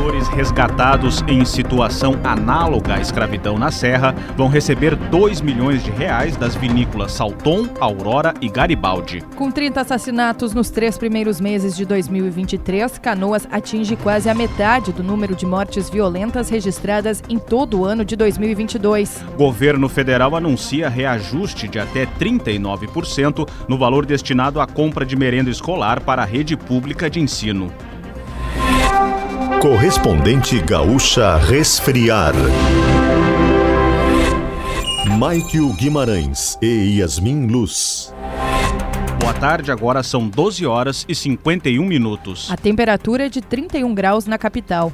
trabalhadores resgatados em situação análoga à escravidão na Serra vão receber 2 milhões de reais das vinícolas Salton, Aurora e Garibaldi. Com 30 assassinatos nos três primeiros meses de 2023, Canoas atinge quase a metade do número de mortes violentas registradas em todo o ano de 2022. Governo federal anuncia reajuste de até 39% no valor destinado à compra de merenda escolar para a rede pública de ensino. Correspondente Gaúcha Resfriar. Maikio Guimarães e Yasmin Luz. Boa tarde, agora são 12 horas e 51 minutos. A temperatura é de 31 graus na capital.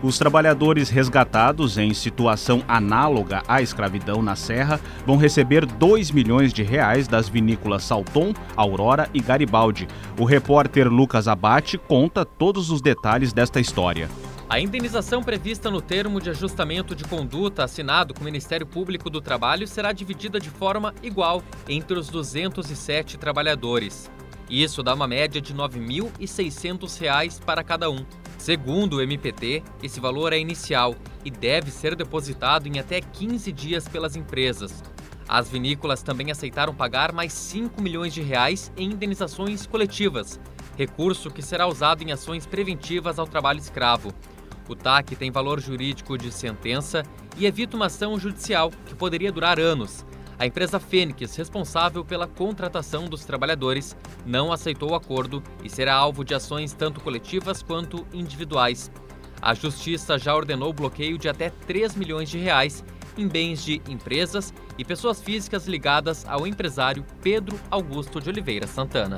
Os trabalhadores resgatados em situação análoga à escravidão na Serra vão receber 2 milhões de reais das vinícolas Salton, Aurora e Garibaldi. O repórter Lucas Abate conta todos os detalhes desta história. A indenização prevista no termo de ajustamento de conduta assinado com o Ministério Público do Trabalho será dividida de forma igual entre os 207 trabalhadores. Isso dá uma média de R$ 9.600 para cada um. Segundo o MPT, esse valor é inicial e deve ser depositado em até 15 dias pelas empresas. As vinícolas também aceitaram pagar mais 5 milhões de reais em indenizações coletivas, recurso que será usado em ações preventivas ao trabalho escravo. O TAC tem valor jurídico de sentença e evita uma ação judicial que poderia durar anos, a empresa Fênix, responsável pela contratação dos trabalhadores, não aceitou o acordo e será alvo de ações tanto coletivas quanto individuais. A justiça já ordenou o bloqueio de até 3 milhões de reais em bens de empresas e pessoas físicas ligadas ao empresário Pedro Augusto de Oliveira Santana.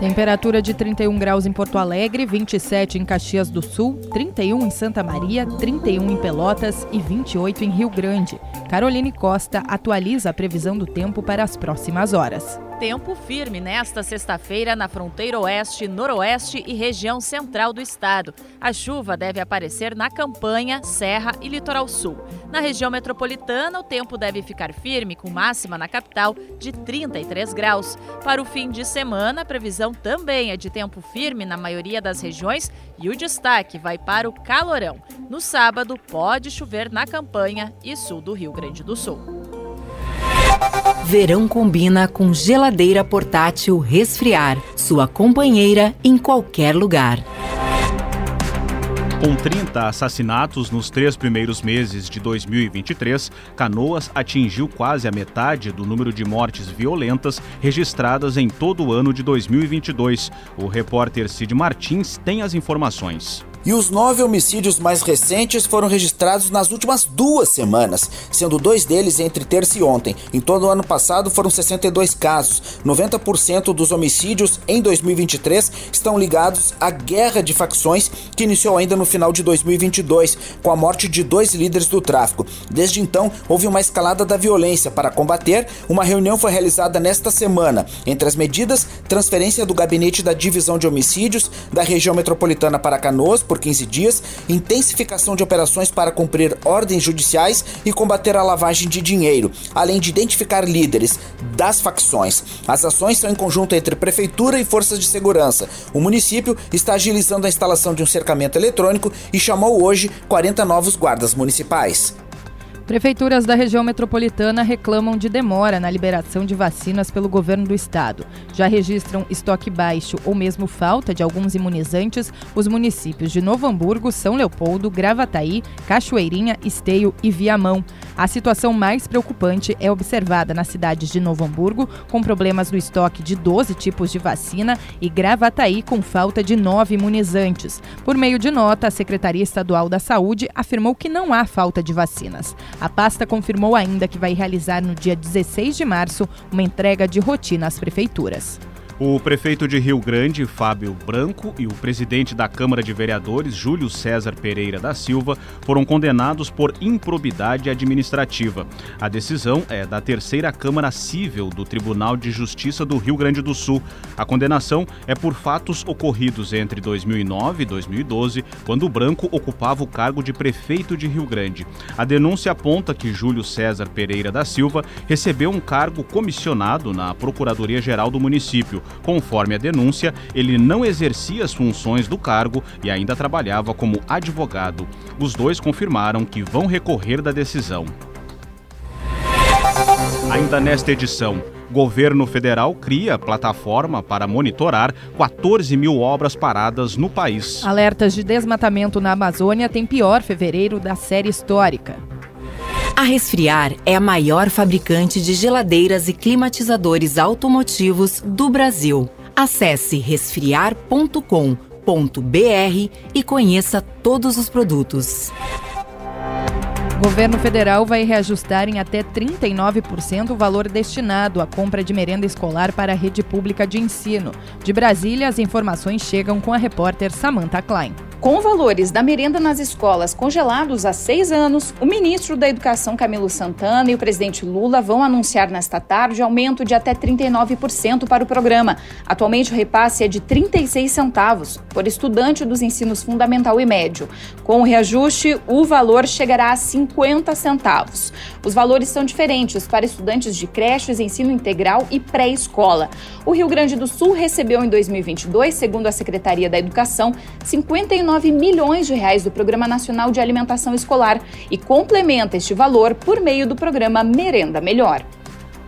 Temperatura de 31 graus em Porto Alegre, 27 em Caxias do Sul, 31 em Santa Maria, 31 em Pelotas e 28 em Rio Grande. Caroline Costa atualiza a previsão do tempo para as próximas horas. Tempo firme nesta sexta-feira na fronteira oeste, noroeste e região central do estado. A chuva deve aparecer na campanha, serra e litoral sul. Na região metropolitana, o tempo deve ficar firme, com máxima na capital de 33 graus. Para o fim de semana, a previsão também é de tempo firme na maioria das regiões e o destaque vai para o calorão. No sábado, pode chover na campanha e sul do Rio Grande do Sul. Verão combina com geladeira portátil resfriar, sua companheira em qualquer lugar. Com 30 assassinatos nos três primeiros meses de 2023, Canoas atingiu quase a metade do número de mortes violentas registradas em todo o ano de 2022. O repórter Cid Martins tem as informações. E os nove homicídios mais recentes foram registrados nas últimas duas semanas, sendo dois deles entre terça e ontem. Em todo o ano passado foram 62 casos. 90% dos homicídios em 2023 estão ligados à guerra de facções que iniciou ainda no final de 2022, com a morte de dois líderes do tráfico. Desde então, houve uma escalada da violência para combater. Uma reunião foi realizada nesta semana. Entre as medidas, transferência do gabinete da divisão de homicídios da região metropolitana para Canoas por 15 dias, intensificação de operações para cumprir ordens judiciais e combater a lavagem de dinheiro, além de identificar líderes das facções. As ações são em conjunto entre prefeitura e forças de segurança. O município está agilizando a instalação de um cercamento eletrônico e chamou hoje 40 novos guardas municipais. Prefeituras da região metropolitana reclamam de demora na liberação de vacinas pelo governo do estado. Já registram estoque baixo ou mesmo falta de alguns imunizantes os municípios de Novo Hamburgo, São Leopoldo, Gravataí, Cachoeirinha, Esteio e Viamão. A situação mais preocupante é observada nas cidades de Novo Hamburgo, com problemas no estoque de 12 tipos de vacina, e Gravataí, com falta de nove imunizantes. Por meio de nota, a Secretaria Estadual da Saúde afirmou que não há falta de vacinas. A pasta confirmou ainda que vai realizar no dia 16 de março uma entrega de rotina às prefeituras. O prefeito de Rio Grande, Fábio Branco, e o presidente da Câmara de Vereadores, Júlio César Pereira da Silva, foram condenados por improbidade administrativa. A decisão é da terceira Câmara Cível do Tribunal de Justiça do Rio Grande do Sul. A condenação é por fatos ocorridos entre 2009 e 2012, quando Branco ocupava o cargo de prefeito de Rio Grande. A denúncia aponta que Júlio César Pereira da Silva recebeu um cargo comissionado na Procuradoria-Geral do município. Conforme a denúncia, ele não exercia as funções do cargo e ainda trabalhava como advogado. Os dois confirmaram que vão recorrer da decisão. Ainda nesta edição, governo federal cria plataforma para monitorar 14 mil obras paradas no país. Alertas de desmatamento na Amazônia têm pior fevereiro da série histórica. A Resfriar é a maior fabricante de geladeiras e climatizadores automotivos do Brasil. Acesse resfriar.com.br e conheça todos os produtos. O governo federal vai reajustar em até 39% o valor destinado à compra de merenda escolar para a rede pública de ensino. De Brasília, as informações chegam com a repórter Samantha Klein. Com valores da merenda nas escolas congelados há seis anos, o ministro da Educação Camilo Santana e o presidente Lula vão anunciar nesta tarde aumento de até 39% para o programa. Atualmente o repasse é de 36 centavos por estudante dos ensinos fundamental e médio. Com o reajuste, o valor chegará a 50 centavos. Os valores são diferentes para estudantes de creches, ensino integral e pré-escola. O Rio Grande do Sul recebeu em 2022, segundo a Secretaria da Educação, 59 19 milhões de reais do Programa Nacional de Alimentação Escolar e complementa este valor por meio do programa Merenda Melhor.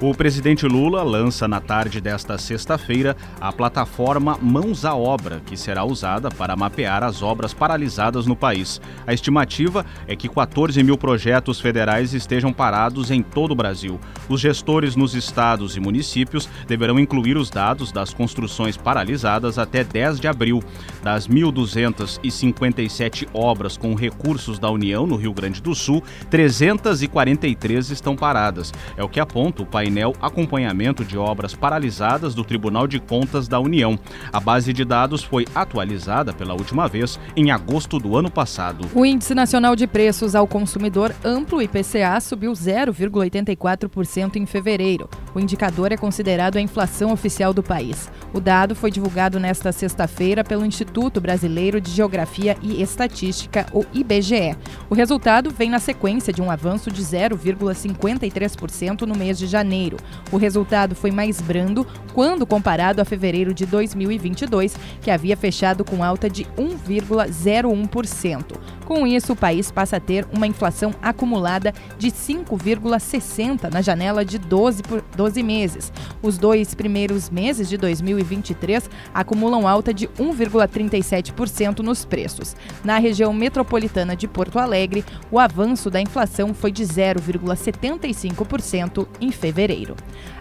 O presidente Lula lança na tarde desta sexta-feira a plataforma Mãos à Obra, que será usada para mapear as obras paralisadas no país. A estimativa é que 14 mil projetos federais estejam parados em todo o Brasil. Os gestores nos estados e municípios deverão incluir os dados das construções paralisadas até 10 de abril. Das 1.257 obras com recursos da União no Rio Grande do Sul, 343 estão paradas. É o que aponta o painel Acompanhamento de Obras Paralisadas do Tribunal de Contas da União. A base de dados foi atualizada pela última vez em agosto do ano passado. O Índice Nacional de Preços ao Consumidor Amplo IPCA subiu 0,84% em fevereiro. O indicador é considerado a inflação oficial do país. O dado foi divulgado nesta sexta-feira pelo Instituto Brasileiro de Geografia e Estatística, o IBGE. O resultado vem na sequência de um avanço de 0,53% no mês de janeiro. O resultado foi mais brando quando comparado a fevereiro de 2022, que havia fechado com alta de 1,01%. Com isso, o país passa a ter uma inflação acumulada de 5,60 na janela de 12, por 12 meses. Os dois primeiros meses de 2023 acumulam alta de 1,37% nos preços. Na região metropolitana de Porto Alegre, o avanço da inflação foi de 0,75% em fevereiro.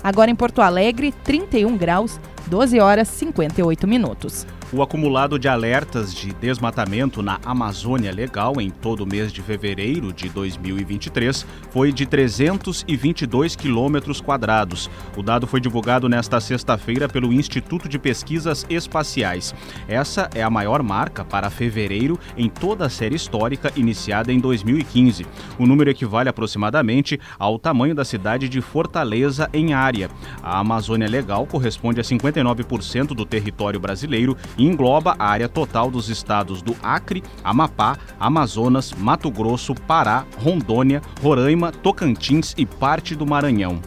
Agora em Porto Alegre, 31 graus, 12 horas 58 minutos. O acumulado de alertas de desmatamento na Amazônia Legal em todo o mês de fevereiro de 2023 foi de 322 quilômetros quadrados. O dado foi divulgado nesta sexta-feira pelo Instituto de Pesquisas Espaciais. Essa é a maior marca para fevereiro em toda a série histórica iniciada em 2015. O número equivale aproximadamente ao tamanho da cidade de Fortaleza em área. A Amazônia Legal corresponde a 59% do território brasileiro e engloba a área total dos estados do Acre, Amapá, Amazonas, Mato Grosso, Pará, Rondônia, Roraima, Tocantins e parte do Maranhão.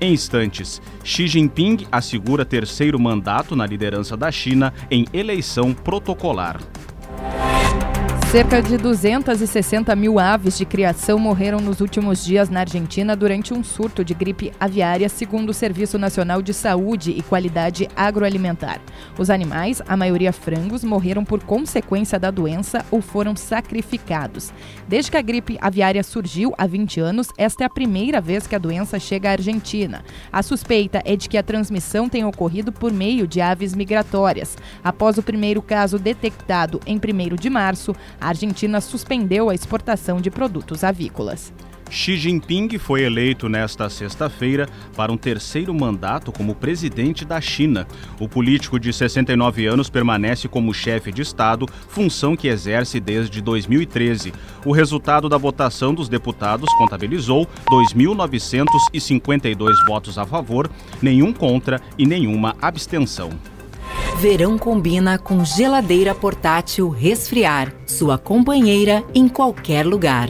Em instantes, Xi Jinping assegura terceiro mandato na liderança da China em eleição protocolar. Cerca de 260 mil aves de criação morreram nos últimos dias na Argentina durante um surto de gripe aviária, segundo o Serviço Nacional de Saúde e Qualidade Agroalimentar. Os animais, a maioria frangos, morreram por consequência da doença ou foram sacrificados. Desde que a gripe aviária surgiu há 20 anos, esta é a primeira vez que a doença chega à Argentina. A suspeita é de que a transmissão tenha ocorrido por meio de aves migratórias. Após o primeiro caso detectado em 1 de março, a Argentina suspendeu a exportação de produtos avícolas. Xi Jinping foi eleito nesta sexta-feira para um terceiro mandato como presidente da China. O político de 69 anos permanece como chefe de Estado, função que exerce desde 2013. O resultado da votação dos deputados contabilizou 2.952 votos a favor, nenhum contra e nenhuma abstenção. Verão combina com geladeira portátil resfriar, sua companheira em qualquer lugar.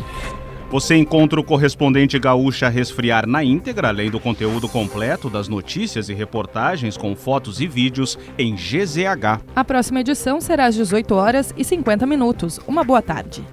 Você encontra o correspondente gaúcha Resfriar na íntegra, além do conteúdo completo das notícias e reportagens com fotos e vídeos em GZH. A próxima edição será às 18 horas e 50 minutos. Uma boa tarde.